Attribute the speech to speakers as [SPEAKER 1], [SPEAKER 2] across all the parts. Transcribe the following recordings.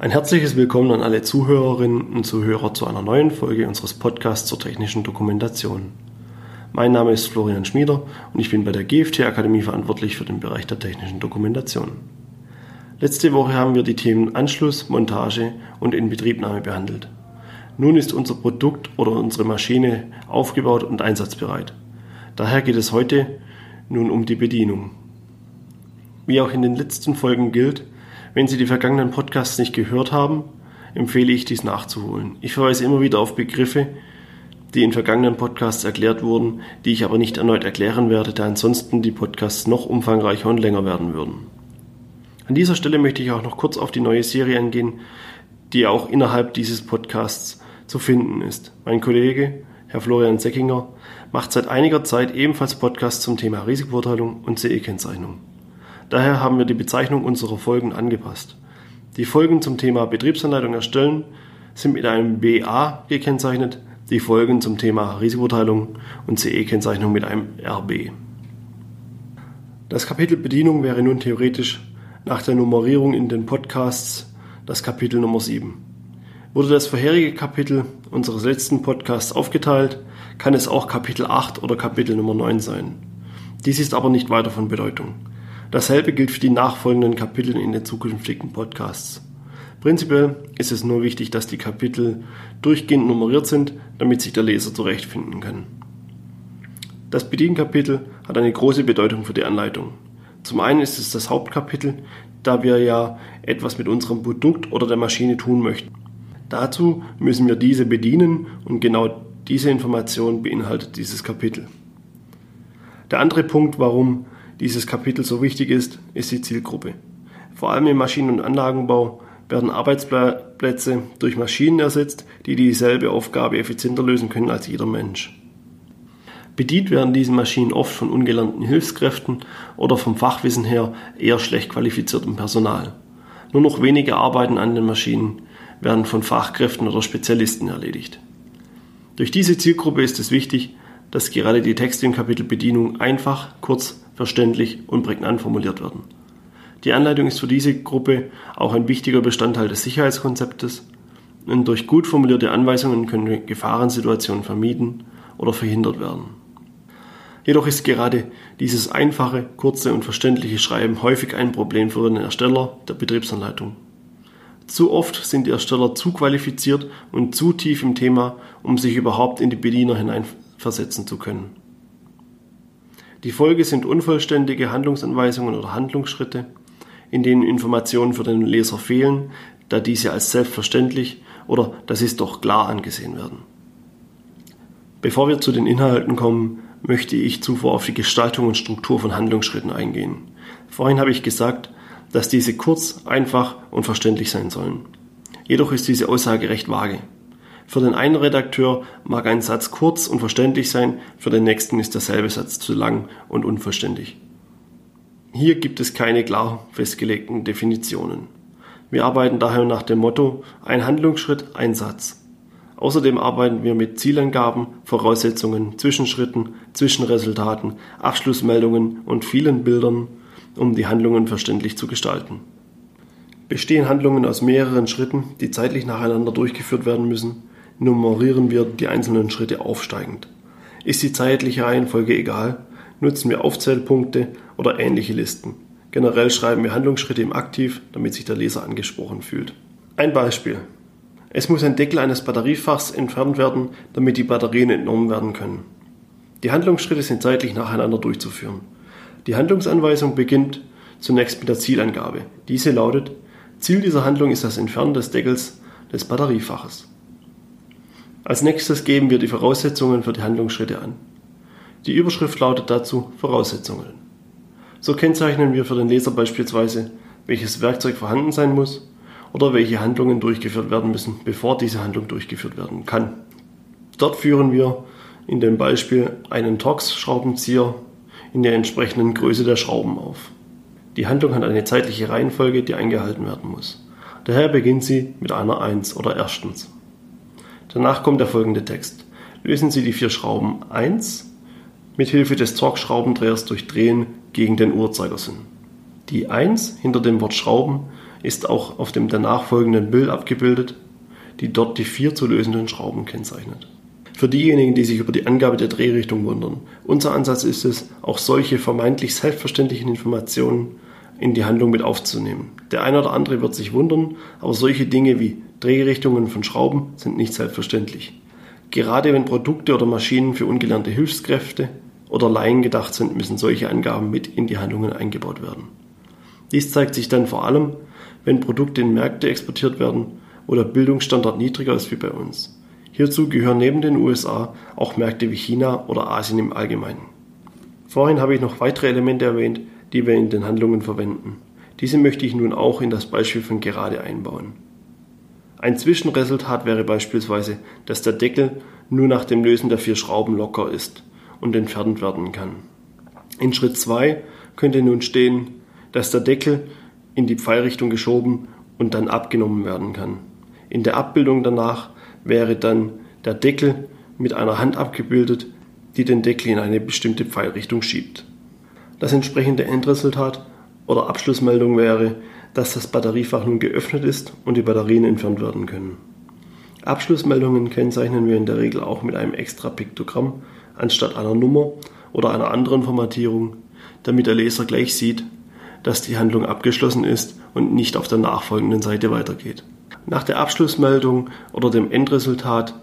[SPEAKER 1] Ein herzliches Willkommen an alle Zuhörerinnen und Zuhörer zu einer neuen Folge unseres Podcasts zur technischen Dokumentation. Mein Name ist Florian Schmieder und ich bin bei der GFT Akademie verantwortlich für den Bereich der technischen Dokumentation. Letzte Woche haben wir die Themen Anschluss, Montage und Inbetriebnahme behandelt. Nun ist unser Produkt oder unsere Maschine aufgebaut und einsatzbereit. Daher geht es heute nun um die Bedienung. Wie auch in den letzten Folgen gilt, wenn Sie die vergangenen Podcasts nicht gehört haben, empfehle ich dies nachzuholen. Ich verweise immer wieder auf Begriffe, die in vergangenen Podcasts erklärt wurden, die ich aber nicht erneut erklären werde, da ansonsten die Podcasts noch umfangreicher und länger werden würden. An dieser Stelle möchte ich auch noch kurz auf die neue Serie eingehen, die auch innerhalb dieses Podcasts zu finden ist. Mein Kollege, Herr Florian Seckinger, macht seit einiger Zeit ebenfalls Podcasts zum Thema Risikobeurteilung und CE-Kennzeichnung. Daher haben wir die Bezeichnung unserer Folgen angepasst. Die Folgen zum Thema Betriebsanleitung erstellen sind mit einem BA gekennzeichnet, die Folgen zum Thema Risikoteilung und CE-Kennzeichnung mit einem RB. Das Kapitel Bedienung wäre nun theoretisch nach der Nummerierung in den Podcasts das Kapitel Nummer 7. Wurde das vorherige Kapitel unseres letzten Podcasts aufgeteilt, kann es auch Kapitel 8 oder Kapitel Nummer 9 sein. Dies ist aber nicht weiter von Bedeutung. Dasselbe gilt für die nachfolgenden Kapitel in den zukünftigen Podcasts. Prinzipiell ist es nur wichtig, dass die Kapitel durchgehend nummeriert sind, damit sich der Leser zurechtfinden kann. Das Bedienkapitel hat eine große Bedeutung für die Anleitung. Zum einen ist es das Hauptkapitel, da wir ja etwas mit unserem Produkt oder der Maschine tun möchten. Dazu müssen wir diese bedienen und genau diese Information beinhaltet dieses Kapitel. Der andere Punkt, warum dieses Kapitel so wichtig ist, ist die Zielgruppe. Vor allem im Maschinen- und Anlagenbau werden Arbeitsplätze durch Maschinen ersetzt, die dieselbe Aufgabe effizienter lösen können als jeder Mensch. Bedient werden diese Maschinen oft von ungelernten Hilfskräften oder vom Fachwissen her eher schlecht qualifiziertem Personal. Nur noch wenige Arbeiten an den Maschinen werden von Fachkräften oder Spezialisten erledigt. Durch diese Zielgruppe ist es wichtig, dass gerade die Texte im Kapitel Bedienung einfach, kurz, verständlich und prägnant formuliert werden. Die Anleitung ist für diese Gruppe auch ein wichtiger Bestandteil des Sicherheitskonzeptes und durch gut formulierte Anweisungen können Gefahrensituationen vermieden oder verhindert werden. Jedoch ist gerade dieses einfache, kurze und verständliche Schreiben häufig ein Problem für den Ersteller der Betriebsanleitung. Zu oft sind die Ersteller zu qualifiziert und zu tief im Thema, um sich überhaupt in die Bediener hineinversetzen zu können. Die Folge sind unvollständige Handlungsanweisungen oder Handlungsschritte, in denen Informationen für den Leser fehlen, da diese als selbstverständlich oder das ist doch klar angesehen werden. Bevor wir zu den Inhalten kommen, möchte ich zuvor auf die Gestaltung und Struktur von Handlungsschritten eingehen. Vorhin habe ich gesagt, dass diese kurz, einfach und verständlich sein sollen. Jedoch ist diese Aussage recht vage. Für den einen Redakteur mag ein Satz kurz und verständlich sein, für den nächsten ist derselbe Satz zu lang und unverständlich. Hier gibt es keine klar festgelegten Definitionen. Wir arbeiten daher nach dem Motto ein Handlungsschritt, ein Satz. Außerdem arbeiten wir mit Zielangaben, Voraussetzungen, Zwischenschritten, Zwischenresultaten, Abschlussmeldungen und vielen Bildern, um die Handlungen verständlich zu gestalten. Bestehen Handlungen aus mehreren Schritten, die zeitlich nacheinander durchgeführt werden müssen, nummerieren wir die einzelnen Schritte aufsteigend. Ist die zeitliche Reihenfolge egal, nutzen wir Aufzählpunkte oder ähnliche Listen. Generell schreiben wir Handlungsschritte im Aktiv, damit sich der Leser angesprochen fühlt. Ein Beispiel. Es muss ein Deckel eines Batteriefachs entfernt werden, damit die Batterien entnommen werden können. Die Handlungsschritte sind zeitlich nacheinander durchzuführen. Die Handlungsanweisung beginnt zunächst mit der Zielangabe. Diese lautet, Ziel dieser Handlung ist das Entfernen des Deckels des Batteriefaches. Als nächstes geben wir die Voraussetzungen für die Handlungsschritte an. Die Überschrift lautet dazu Voraussetzungen. So kennzeichnen wir für den Leser beispielsweise, welches Werkzeug vorhanden sein muss oder welche Handlungen durchgeführt werden müssen, bevor diese Handlung durchgeführt werden kann. Dort führen wir in dem Beispiel einen Torx-Schraubenzieher in der entsprechenden Größe der Schrauben auf. Die Handlung hat eine zeitliche Reihenfolge, die eingehalten werden muss. Daher beginnt sie mit einer 1 oder erstens. Danach kommt der folgende Text. Lösen Sie die vier Schrauben 1 mit Hilfe des Torx-Schraubendrehers durch Drehen gegen den Uhrzeigersinn. Die 1 hinter dem Wort Schrauben ist auch auf dem danach folgenden Bild abgebildet, die dort die vier zu lösenden Schrauben kennzeichnet. Für diejenigen, die sich über die Angabe der Drehrichtung wundern, unser Ansatz ist es, auch solche vermeintlich selbstverständlichen Informationen in die Handlung mit aufzunehmen. Der eine oder andere wird sich wundern, aber solche Dinge wie Drehrichtungen von Schrauben sind nicht selbstverständlich. Gerade wenn Produkte oder Maschinen für ungelernte Hilfskräfte oder Laien gedacht sind, müssen solche Angaben mit in die Handlungen eingebaut werden. Dies zeigt sich dann vor allem, wenn Produkte in Märkte exportiert werden, wo der Bildungsstandard niedriger ist wie bei uns. Hierzu gehören neben den USA auch Märkte wie China oder Asien im Allgemeinen. Vorhin habe ich noch weitere Elemente erwähnt, die wir in den Handlungen verwenden. Diese möchte ich nun auch in das Beispiel von gerade einbauen. Ein Zwischenresultat wäre beispielsweise, dass der Deckel nur nach dem Lösen der vier Schrauben locker ist und entfernt werden kann. In Schritt 2 könnte nun stehen, dass der Deckel in die Pfeilrichtung geschoben und dann abgenommen werden kann. In der Abbildung danach wäre dann der Deckel mit einer Hand abgebildet, die den Deckel in eine bestimmte Pfeilrichtung schiebt. Das entsprechende Endresultat oder Abschlussmeldung wäre, dass das Batteriefach nun geöffnet ist und die Batterien entfernt werden können. Abschlussmeldungen kennzeichnen wir in der Regel auch mit einem extra Piktogramm anstatt einer Nummer oder einer anderen Formatierung, damit der Leser gleich sieht, dass die Handlung abgeschlossen ist und nicht auf der nachfolgenden Seite weitergeht. Nach der Abschlussmeldung oder dem Endresultat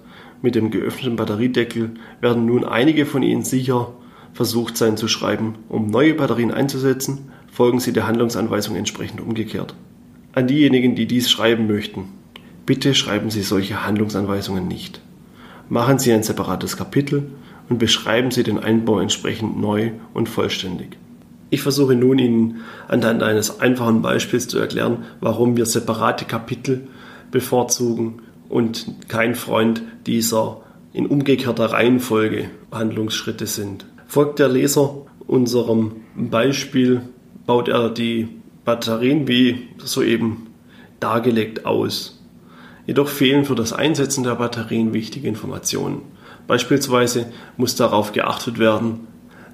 [SPEAKER 1] mit dem geöffneten Batteriedeckel werden nun einige von Ihnen sicher versucht sein zu schreiben. Um neue Batterien einzusetzen, folgen Sie der Handlungsanweisung entsprechend umgekehrt. An diejenigen, die dies schreiben möchten, bitte schreiben Sie solche Handlungsanweisungen nicht. Machen Sie ein separates Kapitel und beschreiben Sie den Einbau entsprechend neu und vollständig. Ich versuche nun Ihnen anhand eines einfachen Beispiels zu erklären, warum wir separate Kapitel bevorzugen und kein Freund dieser in umgekehrter Reihenfolge Handlungsschritte sind. Folgt der Leser unserem Beispiel, baut er die Batterien wie soeben dargelegt aus. Jedoch fehlen für das Einsetzen der Batterien wichtige Informationen. Beispielsweise muss darauf geachtet werden,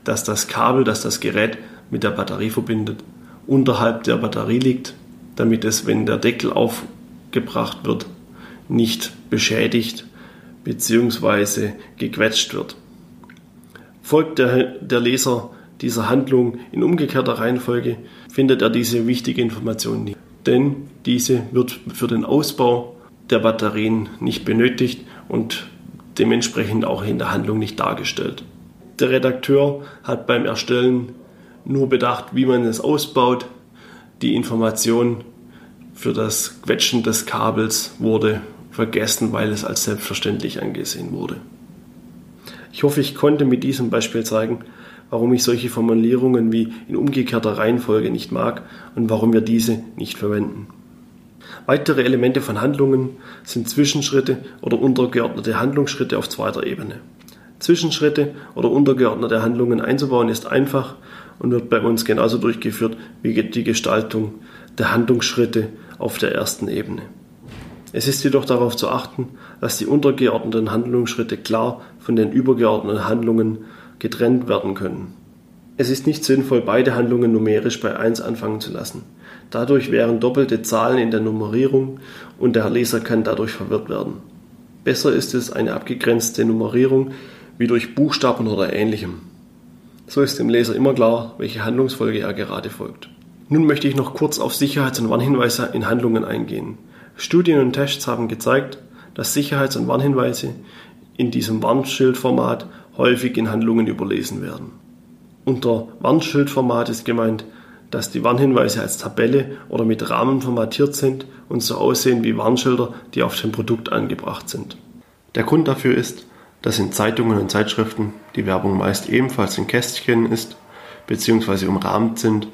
[SPEAKER 1] dass das Kabel, das das Gerät mit der Batterie verbindet, unterhalb der Batterie liegt, damit es, wenn der Deckel aufgebracht wird, nicht beschädigt bzw. gequetscht wird. Folgt der, der Leser dieser Handlung in umgekehrter Reihenfolge, findet er diese wichtige Information nicht. Denn diese wird für den Ausbau der Batterien nicht benötigt und dementsprechend auch in der Handlung nicht dargestellt. Der Redakteur hat beim Erstellen nur bedacht, wie man es ausbaut. Die Information für das Quetschen des Kabels wurde vergessen, weil es als selbstverständlich angesehen wurde. Ich hoffe, ich konnte mit diesem Beispiel zeigen, warum ich solche Formulierungen wie in umgekehrter Reihenfolge nicht mag und warum wir diese nicht verwenden. Weitere Elemente von Handlungen sind Zwischenschritte oder untergeordnete Handlungsschritte auf zweiter Ebene. Zwischenschritte oder untergeordnete Handlungen einzubauen ist einfach und wird bei uns genauso durchgeführt wie die Gestaltung der Handlungsschritte auf der ersten Ebene. Es ist jedoch darauf zu achten, dass die untergeordneten Handlungsschritte klar von den übergeordneten Handlungen getrennt werden können. Es ist nicht sinnvoll, beide Handlungen numerisch bei 1 anfangen zu lassen. Dadurch wären doppelte Zahlen in der Nummerierung und der Leser kann dadurch verwirrt werden. Besser ist es eine abgegrenzte Nummerierung wie durch Buchstaben oder ähnlichem. So ist dem Leser immer klar, welche Handlungsfolge er gerade folgt. Nun möchte ich noch kurz auf Sicherheits- und Warnhinweise in Handlungen eingehen. Studien und Tests haben gezeigt, dass Sicherheits- und Warnhinweise in diesem Warnschildformat häufig in Handlungen überlesen werden. Unter Warnschildformat ist gemeint, dass die Warnhinweise als Tabelle oder mit Rahmen formatiert sind und so aussehen wie Warnschilder, die auf dem Produkt angebracht sind. Der Grund dafür ist, dass in Zeitungen und Zeitschriften die Werbung meist ebenfalls in Kästchen ist bzw. umrahmt sind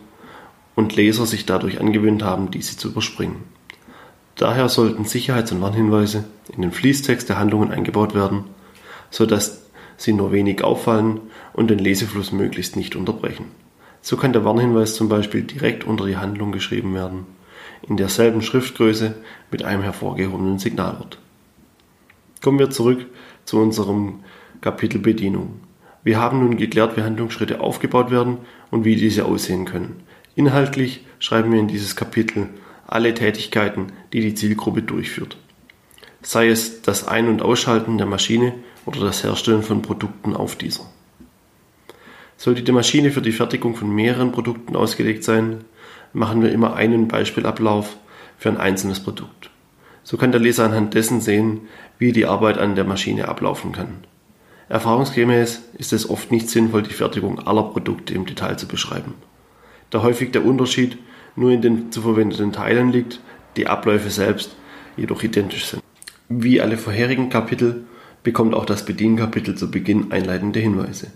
[SPEAKER 1] und Leser sich dadurch angewöhnt haben, diese zu überspringen. Daher sollten Sicherheits- und Warnhinweise in den Fließtext der Handlungen eingebaut werden, so dass sie nur wenig auffallen und den Lesefluss möglichst nicht unterbrechen. So kann der Warnhinweis zum Beispiel direkt unter die Handlung geschrieben werden, in derselben Schriftgröße mit einem hervorgehobenen Signalwort. Kommen wir zurück zu unserem Kapitel Bedienung. Wir haben nun geklärt, wie Handlungsschritte aufgebaut werden und wie diese aussehen können. Inhaltlich schreiben wir in dieses Kapitel alle Tätigkeiten, die die Zielgruppe durchführt. Sei es das Ein- und Ausschalten der Maschine oder das Herstellen von Produkten auf dieser. Sollte die Maschine für die Fertigung von mehreren Produkten ausgelegt sein, machen wir immer einen Beispielablauf für ein einzelnes Produkt. So kann der Leser anhand dessen sehen, wie die Arbeit an der Maschine ablaufen kann. Erfahrungsgemäß ist es oft nicht sinnvoll, die Fertigung aller Produkte im Detail zu beschreiben. Da häufig der Unterschied nur in den zu verwendeten Teilen liegt, die Abläufe selbst jedoch identisch sind. Wie alle vorherigen Kapitel bekommt auch das Bedienkapitel zu Beginn einleitende Hinweise.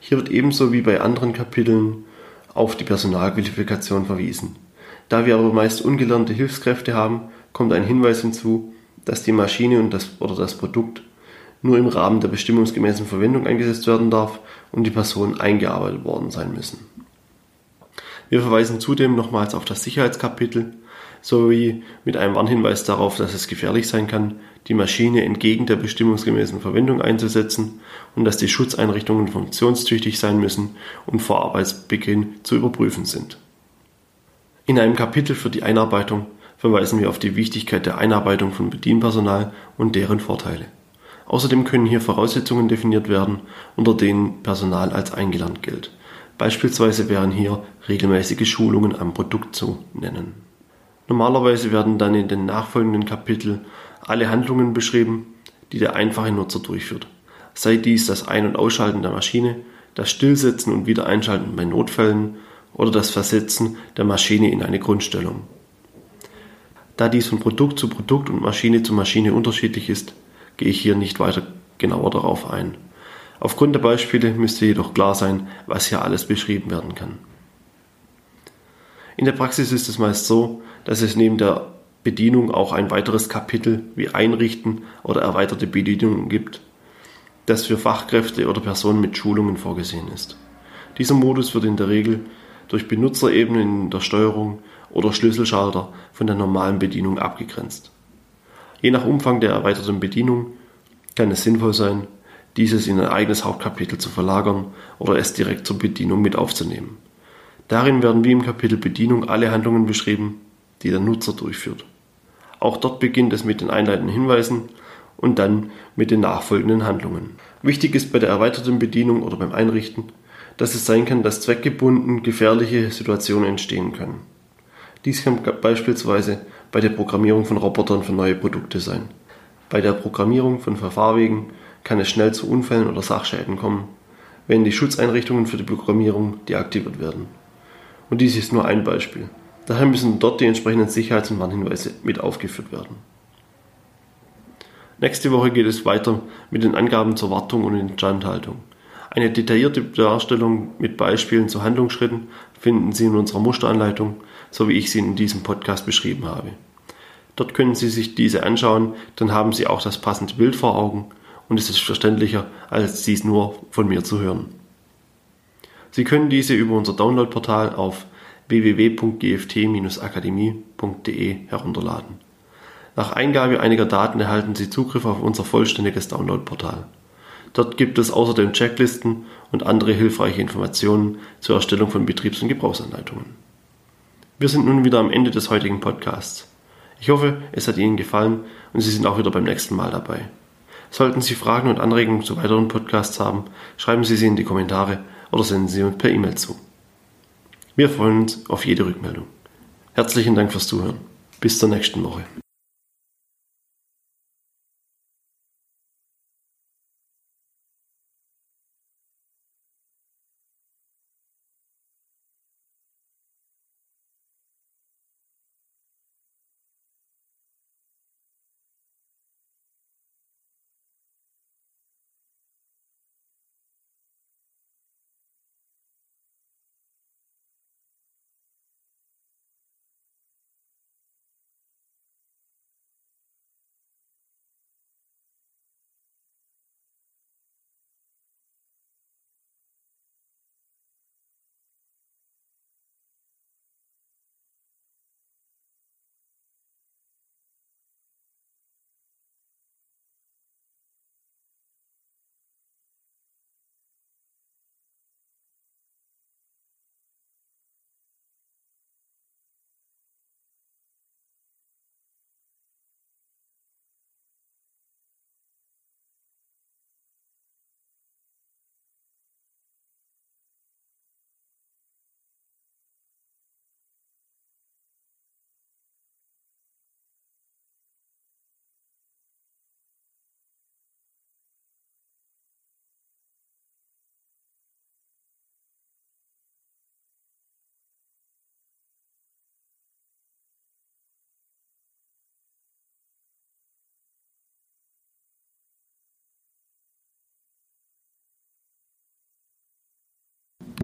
[SPEAKER 1] Hier wird ebenso wie bei anderen Kapiteln auf die Personalqualifikation verwiesen. Da wir aber meist ungelernte Hilfskräfte haben, kommt ein Hinweis hinzu, dass die Maschine und das, oder das Produkt nur im Rahmen der bestimmungsgemäßen Verwendung eingesetzt werden darf und die Personen eingearbeitet worden sein müssen. Wir verweisen zudem nochmals auf das Sicherheitskapitel sowie mit einem Warnhinweis darauf, dass es gefährlich sein kann, die Maschine entgegen der bestimmungsgemäßen Verwendung einzusetzen und dass die Schutzeinrichtungen funktionstüchtig sein müssen und vor Arbeitsbeginn zu überprüfen sind. In einem Kapitel für die Einarbeitung verweisen wir auf die Wichtigkeit der Einarbeitung von Bedienpersonal und deren Vorteile. Außerdem können hier Voraussetzungen definiert werden, unter denen Personal als eingelernt gilt. Beispielsweise wären hier regelmäßige Schulungen am Produkt zu nennen. Normalerweise werden dann in den nachfolgenden Kapiteln alle Handlungen beschrieben, die der einfache Nutzer durchführt. Sei dies das Ein- und Ausschalten der Maschine, das Stillsetzen und Wiedereinschalten bei Notfällen oder das Versetzen der Maschine in eine Grundstellung. Da dies von Produkt zu Produkt und Maschine zu Maschine unterschiedlich ist, gehe ich hier nicht weiter genauer darauf ein. Aufgrund der Beispiele müsste jedoch klar sein, was hier alles beschrieben werden kann. In der Praxis ist es meist so, dass es neben der Bedienung auch ein weiteres Kapitel wie Einrichten oder erweiterte Bedienungen gibt, das für Fachkräfte oder Personen mit Schulungen vorgesehen ist. Dieser Modus wird in der Regel durch Benutzerebenen in der Steuerung oder Schlüsselschalter von der normalen Bedienung abgegrenzt. Je nach Umfang der erweiterten Bedienung kann es sinnvoll sein, dieses in ein eigenes Hauptkapitel zu verlagern oder es direkt zur Bedienung mit aufzunehmen. Darin werden wie im Kapitel Bedienung alle Handlungen beschrieben, die der Nutzer durchführt. Auch dort beginnt es mit den einleitenden Hinweisen und dann mit den nachfolgenden Handlungen. Wichtig ist bei der erweiterten Bedienung oder beim Einrichten, dass es sein kann, dass zweckgebunden gefährliche Situationen entstehen können. Dies kann beispielsweise bei der Programmierung von Robotern für neue Produkte sein. Bei der Programmierung von Verfahrwegen kann es schnell zu Unfällen oder Sachschäden kommen, wenn die Schutzeinrichtungen für die Programmierung deaktiviert werden. Und dies ist nur ein Beispiel. Daher müssen dort die entsprechenden Sicherheits- und Warnhinweise mit aufgeführt werden. Nächste Woche geht es weiter mit den Angaben zur Wartung und Instandhaltung. Eine detaillierte Darstellung mit Beispielen zu Handlungsschritten finden Sie in unserer Musteranleitung, so wie ich sie in diesem Podcast beschrieben habe. Dort können Sie sich diese anschauen, dann haben Sie auch das passende Bild vor Augen und es ist verständlicher, als dies nur von mir zu hören. Sie können diese über unser Downloadportal auf www.gft-akademie.de herunterladen. Nach Eingabe einiger Daten erhalten Sie Zugriff auf unser vollständiges Downloadportal. Dort gibt es außerdem Checklisten und andere hilfreiche Informationen zur Erstellung von Betriebs- und Gebrauchsanleitungen. Wir sind nun wieder am Ende des heutigen Podcasts. Ich hoffe, es hat Ihnen gefallen und Sie sind auch wieder beim nächsten Mal dabei. Sollten Sie Fragen und Anregungen zu weiteren Podcasts haben, schreiben Sie sie in die Kommentare oder senden Sie uns per E-Mail zu. Wir freuen uns auf jede Rückmeldung. Herzlichen Dank fürs Zuhören. Bis zur nächsten Woche.